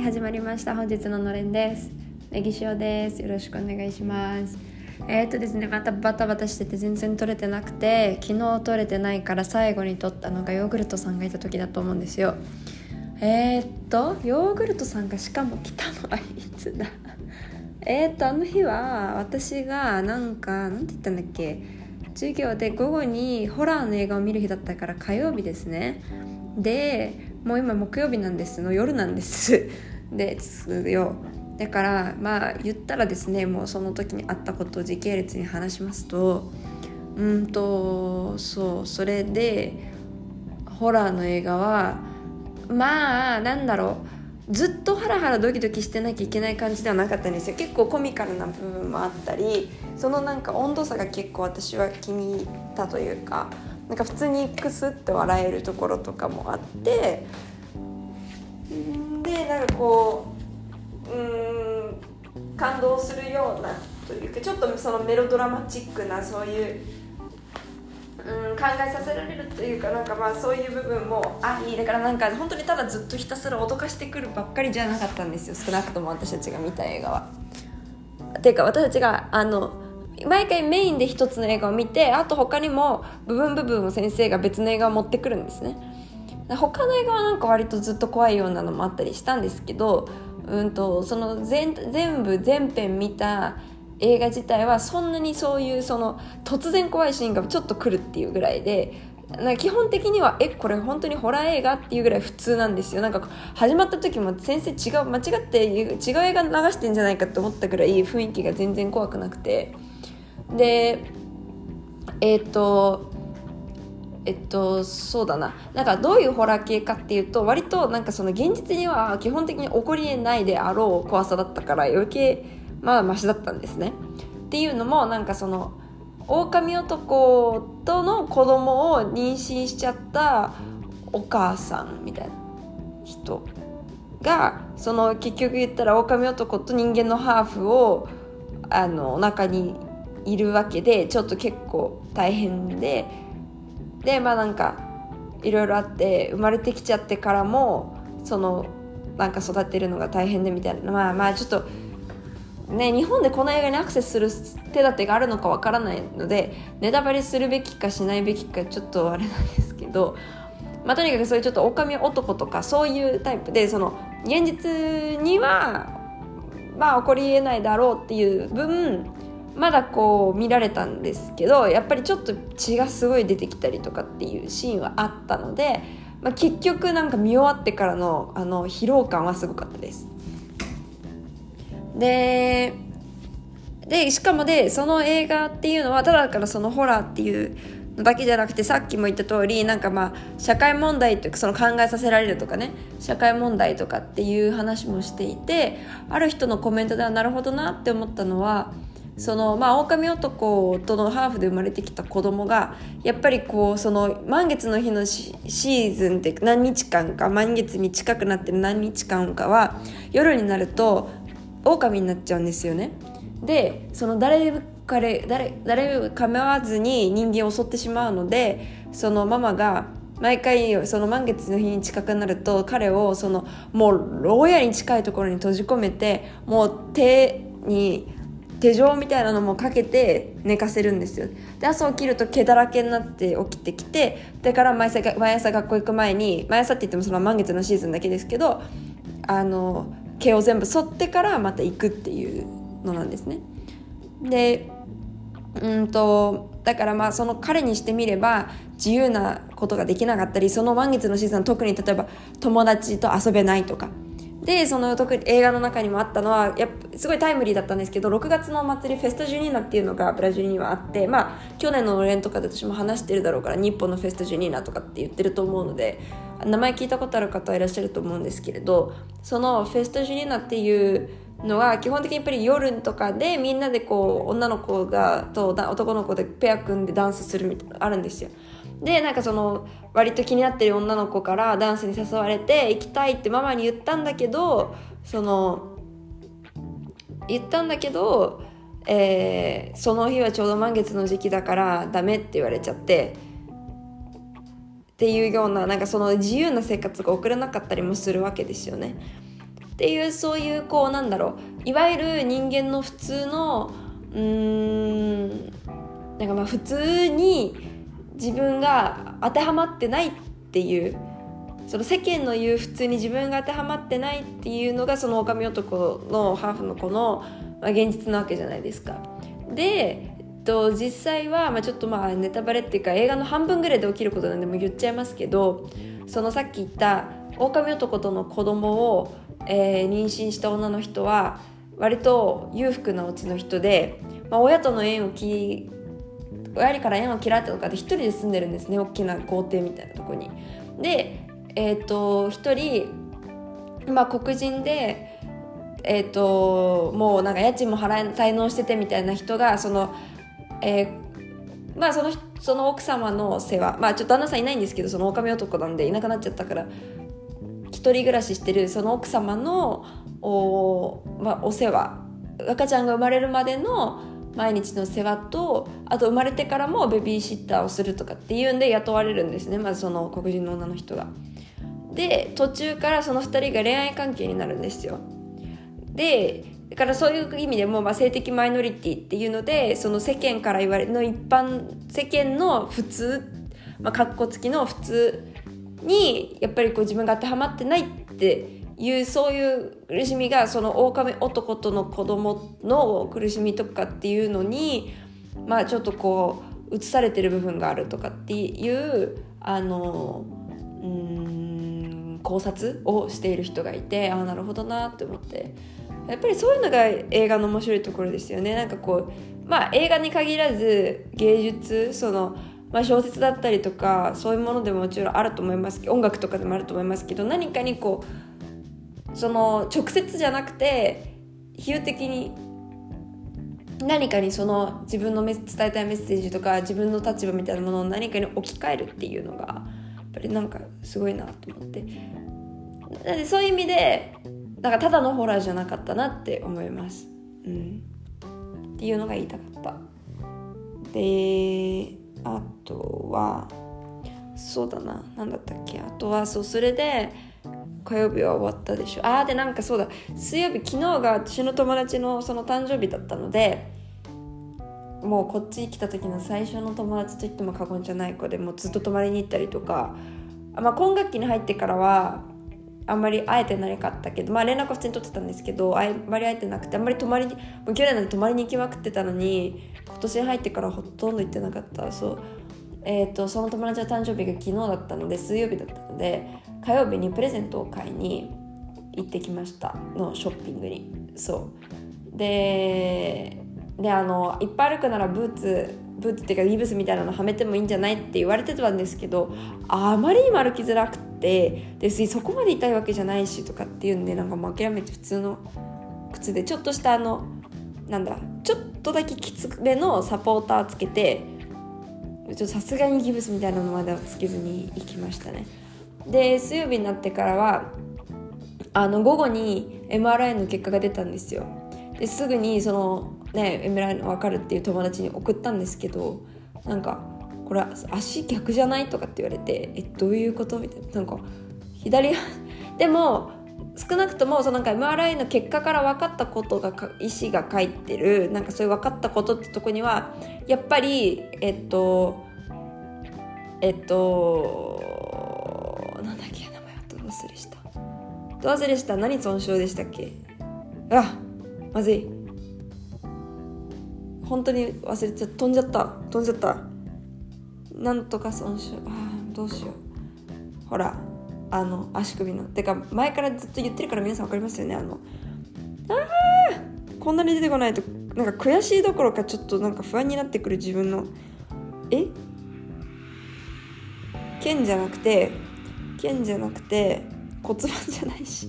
はい始まりました。本日ののれんです。ネギ塩です。よろしくお願いします。えー、っとですねまたバタバタしてて全然取れてなくて昨日取れてないから最後に取ったのがヨーグルトさんがいた時だと思うんですよ。えー、っとヨーグルトさんがしかも来たのはいつだ？え、っとあの日は私がなんかなんて言ったんだっけ？授業で午後にホラーの映画を見る日だったから火曜日ですね。でもう今木曜日なんですの夜なんです。ですよ。だからまあ言ったらですねもうその時にあったことを時系列に話しますとうんとそうそれでホラーの映画はまあなんだろう。ずっとハラハラドキドキしてなきゃいけない感じではなかったんですよ。結構コミカルな部分もあったりそのなんか温度差が結構私は気に入ったというかなんか普通にクスって笑えるところとかもあってでなんかこううん感動するようなというかちょっとそのメロドラマチックなそういううん考えさせられるというかなんかまあそういう部分もありだからなんか本当にただずっとひたすら脅かしてくるばっかりじゃなかったんですよ少なくとも私たちが見た映画は。ていうか私たちがあの毎回メインで一つの映画を見てあと他にも部分部分を先生が別の映画を持ってくるんですね他の映画はなんか割とずっと怖いようなのもあったりしたんですけど、うんと、その全全部全編見た映画自体はそんなにそういうその突然怖いシーンがちょっと来るっていうぐらいでなんか基本的にはえこれ本当にホラー映画っていうぐらい普通なんですよ。なんか始まった時も先生違う間違って違う映画流してんじゃないかって思ったぐらい雰囲気が全然怖くなくて。でえっ、ー、とえっとそうだな。なんかどういうホラー系かっていうと割となんかその現実には基本的に起こりえないであろう怖さだったから余計まあマシだったんですね。っていうのもなんかその狼男との子供を妊娠しちゃったお母さんみたいな人がその結局言ったら狼男と人間のハーフをあのお腹にいるわけでちょっと結構大変ででまあなんかいろいろあって生まれてきちゃってからもそのなんか育てるのが大変でみたいな。まあまあちょっとね日本でこの映画にアクセスする手立てがあるのかわからないのでネタバレするべきかしないべきかちょっとあれなんですけどまあとにかくそういうちょっと狼男とかそういうタイプでその現実にはまあ起こりえないだろうっていう分まだこう見られたんですけどやっぱりちょっと血がすごい出てきたりとかっていうシーンはあったので、まあ、結局なんか見終わってからのあの疲労感はすごかったです。ででしかもでその映画っていうのはただからそのホラーっていうのだけじゃなくてさっきも言った通りなんかまあ社会問題というかその考えさせられるとかね社会問題とかっていう話もしていてある人のコメントではなるほどなって思ったのはそのまあ狼男とのハーフで生まれてきた子供がやっぱりこうその満月の日のシーズンって何日間か満月に近くなってる何日間かは夜になると狼になっちゃうんですよね。でその誰彼誰誰構わずに人間を襲ってしまうのでそのママが毎回その満月の日に近くなると彼をそのもう牢屋に近いところに閉じ込めてもう手に手錠みたいなのもかけて寝かせるんですよ。で朝起きると毛だらけになって起きてきてだから毎朝毎朝学校行く前に毎朝って言ってもその満月のシーズンだけですけどあの毛を全部剃ってからまた行くっていうのなんですね。でうんとだからまあその彼にしてみれば自由なことができなかったりその満月のシーズン特に例えば友達と遊べないとかでその特映画の中にもあったのはやすごいタイムリーだったんですけど6月のお祭りフェスタジュニーナっていうのがブラジルにはあってまあ去年ののれんとかで私も話してるだろうから日本のフェスタジュニーナとかって言ってると思うので名前聞いたことある方はいらっしゃると思うんですけれどそのフェスタジュニーナっていうのは基本的にやっぱり夜とかでみんなでこう女の子がと男の子でペア組んでダンスするみたいなのあるんですよ。でなんかその割と気になってる女の子からダンスに誘われて行きたいってママに言ったんだけどその言ったんだけど、えー、その日はちょうど満月の時期だからダメって言われちゃってっていうようななんかその自由な生活が送れなかったりもするわけですよね。っていうそういうこうなんだろういわゆる人間の普通のうーんなんかまあ普通に自分が当てはまってないっていうその世間の言う普通に自分が当てはまってないっていうのがその狼男のハーフの子の、ま、現実なわけじゃないですか。で、えっと、実際は、まあ、ちょっとまあネタバレっていうか映画の半分ぐらいで起きることなんでも言っちゃいますけどそのさっき言った狼男との子供を、えー、妊娠した女の人は割と裕福なお家の人で、まあ、親との縁を切親から縁を切られたとかで一人で住んでるんですね大きな豪邸みたいなとこに。でえっ、ー、と一人、まあ、黒人でえっ、ー、ともうなんか家賃も払え滞納しててみたいな人がその、えー、まあそのその奥様の世話まあちょっと旦那さんいないんですけどその狼男なんでいなくなっちゃったから一人暮らししてるその奥様のお,、まあ、お世話赤ちゃんが生まれるまでの毎日の世話とあと生まれてからもベビーシッターをするとかっていうんで雇われるんですねまずその黒人の女の人が。で途中からその2人が恋愛関係になるんですよ。でだからそういう意味でも、まあ、性的マイノリティっていうのでその世間から言われるの一般世間の普通まあ、かっこつきの普通にやっぱりこう自分が当てはまってないっていうそういう苦しみがその狼男との子供の苦しみとかっていうのにまあちょっとこう映されてる部分があるとかっていうあのうん考察をしている人がいてああなるほどなって思って。やっぱりそういうのが映画の面白いところですよね。なんかこうまあ映画に限らず芸術そのまあ、小説だったりとかそういうものでももちろんあると思いますけど音楽とかでもあると思いますけど何かにこうその直接じゃなくて比喩的に何かにその自分の伝えたいメッセージとか自分の立場みたいなものを何かに置き換えるっていうのがやっぱりなんかすごいなと思ってでそういう意味でなんかただのホラーじゃなかったなって思います。うん、っていうのが言いたかった。であとはそうだな何だったっけ？あとはそうそれで火曜日は終わったでしょ。ああでなんかそうだ。水曜日昨日が私の友達のその誕生日だったのでもうこっち来た時の最初の友達といっても過言じゃない子でもうずっと泊まりに行ったりとか、まあ、今学期に入ってからはあんまり会えてなかったけどまあ連絡は普通に取ってたんですけどあんまり会えてなくてあんまり泊まりにもう去年なんて泊まりに行きまくってたのに今年に入ってからほとんど行ってなかった。そう。えーと、その友達の誕生日が昨日だったので水曜日だったので火曜日にプレゼントを買いに行ってきました。のショッピングに。そう。でであのいっぱい歩くならブーツブーツっていうかビブスみたいなのはめてもいいんじゃないって言われてたんですけどあまりにも歩きづらくてでそこまで痛いわけじゃないしとかっていうんでなんかもう諦めて普通の靴でちょっとしたあのなんだちょっとだけきつめのサポーターつけてさすがにギブスみたいなのまではつけずに行きましたね。で水曜日になってからはあの午後に MRI の結果が出たんですよ。ですぐにそのね MRI の分かるっていう友達に送ったんですけどなんかこれ足逆じゃないとかって言われてえどういうことみたいな。なんか左 でも少なくともそのなんか MRI の結果から分かったことが医師が書いてる。なんかそういう分かったことってとこにはやっぱりえっとえっとど忘れした。何損傷でしたっけ？あまずい。本当に忘れちゃ飛んじゃった。飛んじゃった。なんとか損傷。あどうしよう。ほらあの足首の。てか前からずっと言ってるから皆さん分かりますよね？あのあこんなに出てこないとなんか悔しいどころかちょっとなんか不安になってくる自分の。え？剣じゃなくて剣じゃなくて骨盤じゃないし。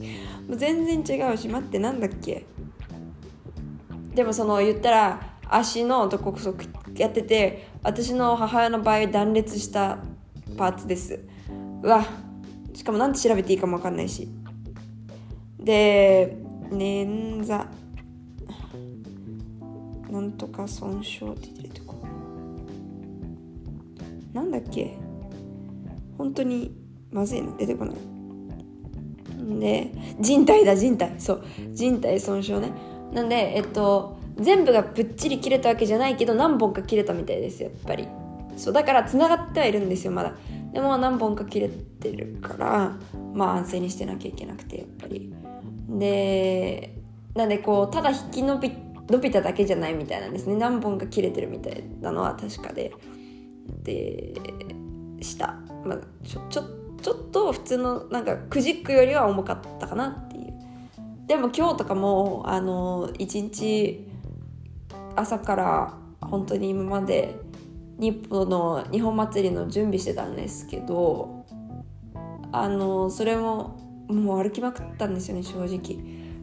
もう全然違うし待ってなんだっけ？でもその言ったら足のとこそやってて私の母親の場合断裂したパーツです。うわしかも何て調べていいかも分かんないし。で捻挫。なんとか損傷って出てこ。なんだっけ？本当にまずいな出てこないで人体だ人体。そう。人体損傷ね。なんでえっと全部がぶっちり切れたわけじゃないけど何本か切れたみたいですやっぱり。そうだからつながってはいるんですよまだ。でも何本か切れてるからまあ安静にしてなきゃいけなくてやっぱり。でなんでこうただ引き伸び伸びただけじゃないみたいなんですね。何本か切れてるみたいなのは確かで。でした。まあちょちょちょっと普通のなんかクジックよりは重かったかなっていう。でも今日とかもあの一日朝から本当に今まで日本の日本祭りの準備してたんですけどあのそれももう歩きまくったんですよね正直。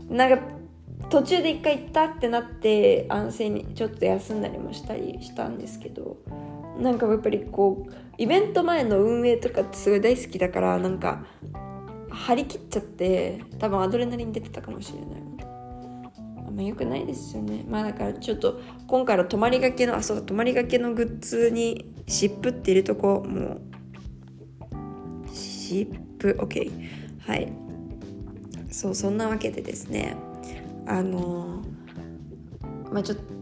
なんか途中で一回行ったってなって安静にちょっと休んだりもしたりしたんですけどなんかやっぱりこうイベント前の運営とかってすごい大好きだからなんか張り切っちゃって多分アドレナリン出てたかもしれない。あんま良くないですよね。まあだからちょっと今回の泊まりがけのあそう泊まりがけのグッズに湿布っているとこもう湿布 OK はい。そうそんなわけでですね。あのまあちょっと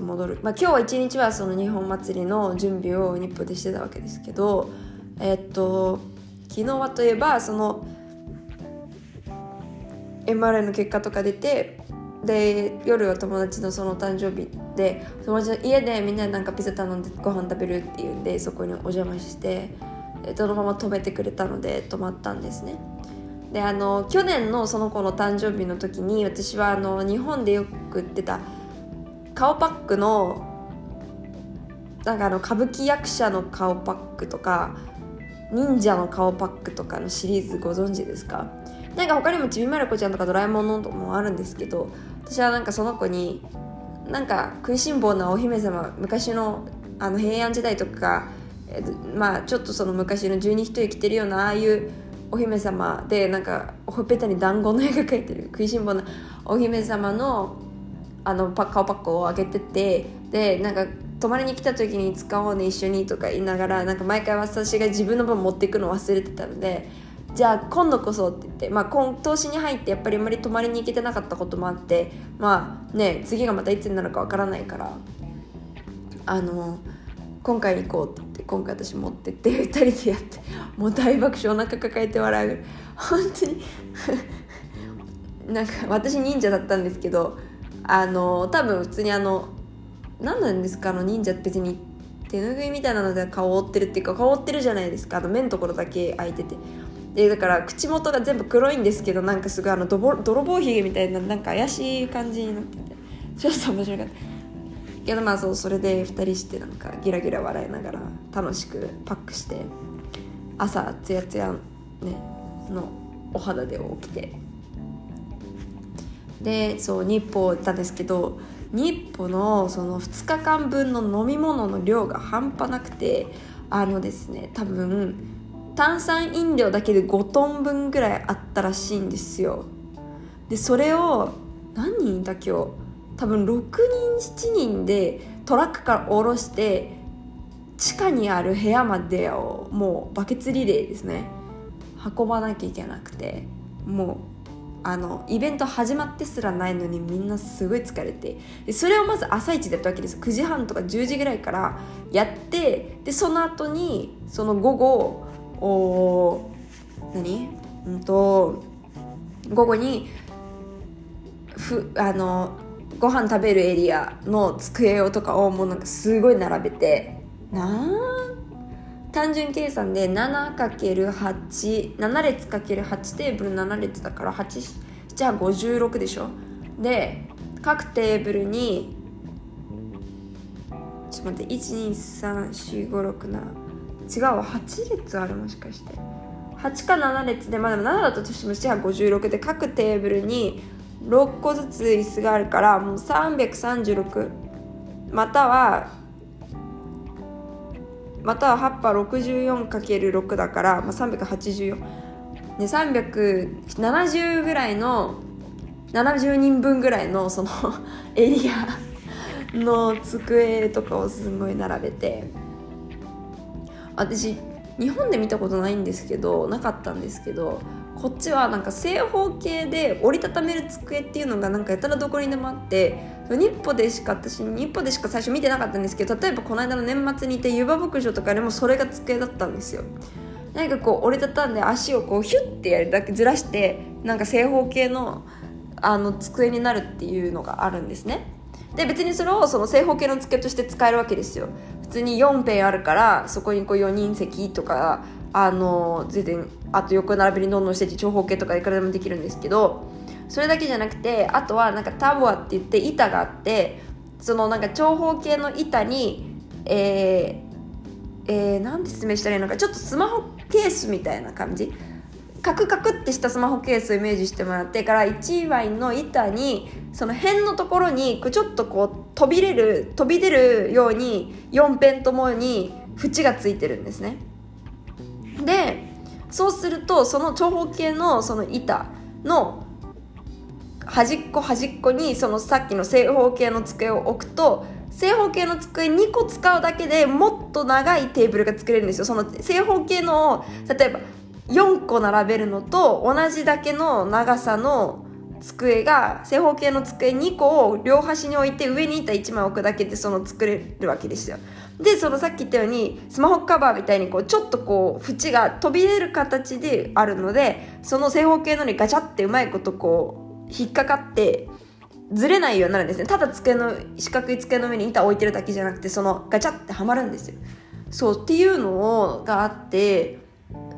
戻る、まあ、今日は一日はその日本祭りの準備を日本でしてたわけですけどえっと昨日はといえばその MRI の結果とか出てで夜は友達のその誕生日で友達の家でみんなでなんかピザ頼んでご飯食べるっていうんでそこにお邪魔してそのまま泊めてくれたので泊まったんですね。であの去年のその子の誕生日の時に私はあの日本でよく売ってた顔パックのなんかあの歌舞伎役者の顔パックとか忍者の顔パックとかのシリーズご存知ですか？なんか他にもちびまる子ちゃんとかドラえもんのともあるんですけど私はなんかその子になんか食いしん坊なお姫様昔のあの平安時代とか、えまあちょっとその昔の十二人生きてるようなああいうお姫様でなんかほっぺたに団子の絵が描いてる食いしん坊なお姫様のあのパ顔パックをあげててでなんか泊まりに来た時に使おうね一緒にとか言いながらなんか毎回私が自分の分持っていくの忘れてたのでじゃあ今度こそって言って、まあ、今年に入ってやっぱりあんまり泊まりに行けてなかったこともあってまあね次がまたいつになるかわからないからあの今回行こうって言って今回私持ってって2人でやってもう大爆笑お腹抱えて笑う。本当になんか私忍者だったんですけどあの多分普通にあの何なんですかあの忍者って別に手ぬぐいみたいなので顔を覆ってるっていうか顔を覆ってるじゃないですかあの目のところだけ開いてて。でだから口元が全部黒いんですけどなんかすごいあのどぼ泥棒ひげみたいななんか怪しい感じになってて。ちょっと面白かった。けどまあそうそれで2人してなんかギラギラ笑いながら楽しくパックして朝ツヤツヤねのお肌で起きて。でそう日報行ったんですけど日歩のその2日間分の飲み物の量が半端なくてあのですね多分炭酸飲料だけで5トン分ぐらいあったらしいんですよ。でそれを何人いた今日多分6人7人でトラックから降ろして地下にある部屋までをもうバケツリレーですね。運ばなきゃいけなくてもうあのイベント始まってすらないのにみんなすごい疲れて。でそれをまず朝一でやったわけです9時半とか10時ぐらいからやってでその後にその午後お何？うんと午後にふあのご飯食べるエリアの机をとかをもうなんかすごい並べてなん単純計算で 7×87 列 ×8 テーブル7列だから8じゃあ56でしょ？で各テーブルにちょっと待って1234567違うわ。8列あるもしかして。8か7列でまあでも7だとしても7は56で各テーブルに6個ずつ椅子があるからもう336またはまたは葉っぱ 64×6 だから、まあ、384で370ぐらいの70人分ぐらいのその エリアの机とかをすごい並べて。私日本で見たことないんですけどなかったんですけどこっちはなんか正方形で折りたためる机っていうのがなんかやたらどこにでもあって日歩でしか私日歩でしか最初見てなかったんですけど例えばこの間の年末にいて湯葉牧場とかでもそれが机だったんですよ。なんかこう折りたたんで足をこうヒュッてやるだけずらしてなんか正方形のあの机になるっていうのがあるんですね。で別にそれをその正方形の机として使えるわけですよ。普通に4ペンあるからそこにこう4人席とかあの全然あと横並びにどんどんしてて長方形とかいくらでもできるんですけどそれだけじゃなくてあとはなんかタボアって言って板があってそのなんか長方形の板にえー、えー、なんで説明したらいいのかちょっとスマホケースみたいな感じ？カクカクってしたスマホケースをイメージしてもらってから1枚の板にその辺のところにちょっとこう飛び出る飛び出るように4辺ともに縁がついてるんですね。でそうするとその長方形のその板の端っこ端っこにそのさっきの正方形の机を置くと正方形の机2個使うだけでもっと長いテーブルが作れるんですよ。その正方形の例えば4個並べるのと同じだけの長さの机が正方形の机2個を両端に置いて上に板1枚置くだけでその作れるわけですよ。でそのさっき言ったよ。うにスマホカバーみたいにこうちょっとこう縁が飛び出る形であるのでその正方形のにガチャってうまいことこう引っかかってずれないようになるんですね。ただ机の四角い机の上に板置いてるだけじゃなくてそのガチャってはまるんですよ。そうっていうのがあって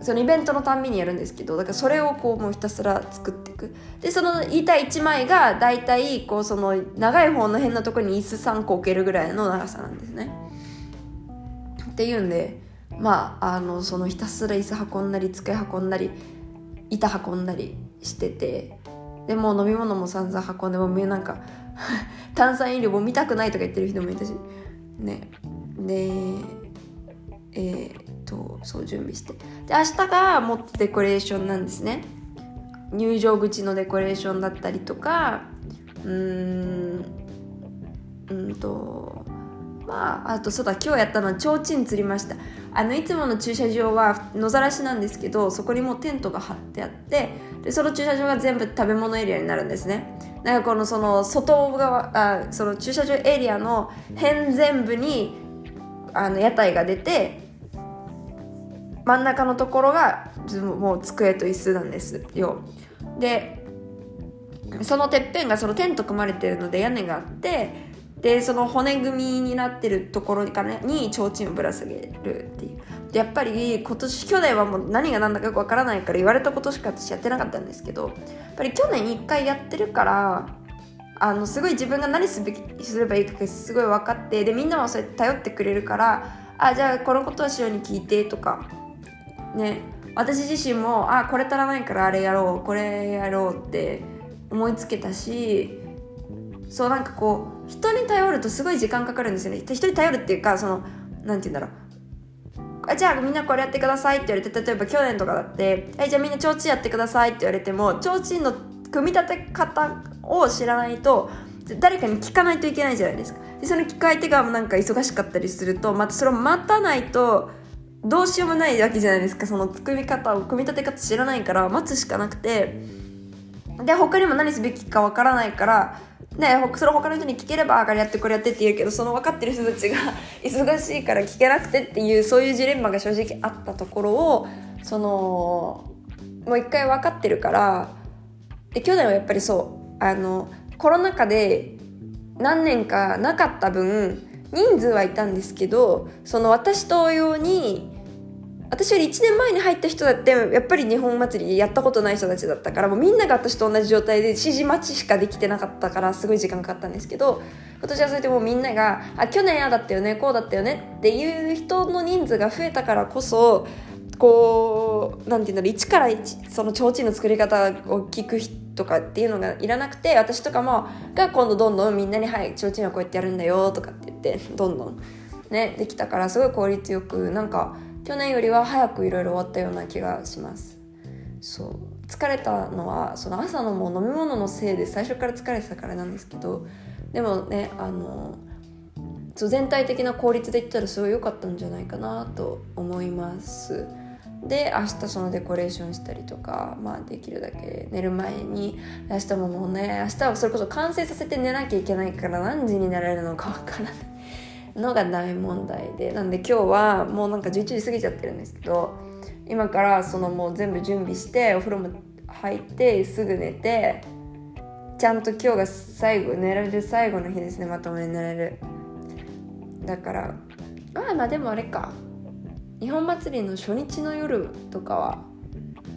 そのイベントのたんびにやるんですけどだからそれをこうもうひたすら作っていく。でその板1枚が大体こうその長い方の辺のところに椅子3個置けるぐらいの長さなんですね。っていうんでまああのそのひたすら椅子運んだり机運んだり板運んだりしててでも飲み物も散々運んでもうなんか 炭酸飲料も見たくないとか言ってる人もいたしね。でえー、とそう準備して。で明日がもっとデコレーションなんですね。入場口のデコレーションだったりとかうーんうんとまああとそうだ今日やったのは提灯釣りました。あのいつもの駐車場は野ざらしなんですけどそこにもうテントが張ってあってでその駐車場が全部食べ物エリアになるんですね。なんかこのその外側あその駐車場エリアの辺全部にあの屋台が出て真ん中のところがもう机と椅子なんですよ。でそのてっぺんがそのテント組まれてるので屋根があってでその骨組みになってるところからに提灯をぶら下げるっていう。でやっぱり今年去年はもう何が何だかよくわからないから言われたことしか私やってなかったんですけどやっぱり去年1回やってるからあのすごい自分が何すべきすればいいかすごい分かってでみんなもそうやって頼ってくれるからあじゃあこのことはしように聞いてとかね私自身もあこれ足らないからあれやろうこれやろうって思いつけたしそうなんかこう人に頼るとすごい時間かかるんですよね。人に頼るっていうかその何て言うんだろう。あじゃあみんなこれやってくださいって言われて例えば去年とかだって「じゃあみんな提灯やってください」って言われても提灯の組み立て方を知らないと誰かに聞かないといけないじゃないですか。でその聞く相手がなんか忙しかったりするとまたそれを待たないとどうしようもないわけじゃないですか。その作り方を組み立て方知らないから待つしかなくて。で他にも何すべきかわからないからね、それ他の人に聞ければあかりやってこれやってって言うけどその分かってる人たちが 忙しいから聞けなくてっていうそういうジレンマが正直あったところをそのもう一回分かってるからで去年はやっぱりそうあのコロナ禍で何年かなかった分人数はいたんですけどその私同様に私より1年前に入った人だってやっぱり日本祭りやったことない人たちだったからもうみんなが私と同じ状態で指示待ちしかできてなかったからすごい時間かかったんですけど今年はそれでもうみんなが「あ去年ああだったよねこうだったよね」っていう人の人数が増えたからこそこうなんていうんだろう一から一その提灯の作り方を聞く人とかっていうのがいらなくて私とかもが今度どんどんみんなに「はい提灯はこうやってやるんだよ」とかって言ってどんどんねできたからすごい効率よくなんか去年よりは早くいろいろ終わったような気がします。そう。疲れたのはその朝のもう飲み物のせいで最初から疲れてたからなんですけどでもねあのそう全体的な効率で言ったらすごい良かったんじゃないかなと思います。で明日そのデコレーションしたりとかまあできるだけ寝る前に明日ももうね明日はそれこそ完成させて寝なきゃいけないから何時に寝られるのかわからない。のが大問題でなんで今日はもうなんか11時過ぎちゃってるんですけど今からそのもう全部準備してお風呂も入ってすぐ寝てちゃんと今日が最後寝られる最後の日ですねまともに寝られる。だからああまあでもあれか。日本祭りの初日の夜とかは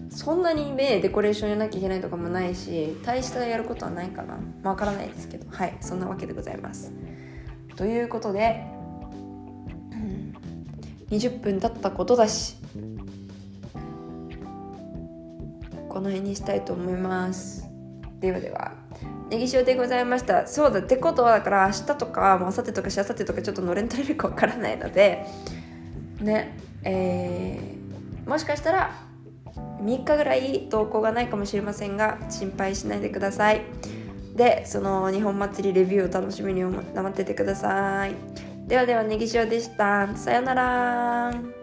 そんなに目デコレーションやなきゃいけないとかもないし大したやることはないかな。わからないですけど。はいそんなわけでございます。ということで、うん、20分経ったことだしこの辺にしたいと思います。ではではネギ塩でございました。そうだってことはだから明日とかもう明後日とかしあさってとかちょっとのれん取れるかわからないのでねえー、もしかしたら3日ぐらい投稿がないかもしれませんが心配しないでください。でその日本祭りレビューを楽しみに待っててください。ではではネギ塩でした。さようなら。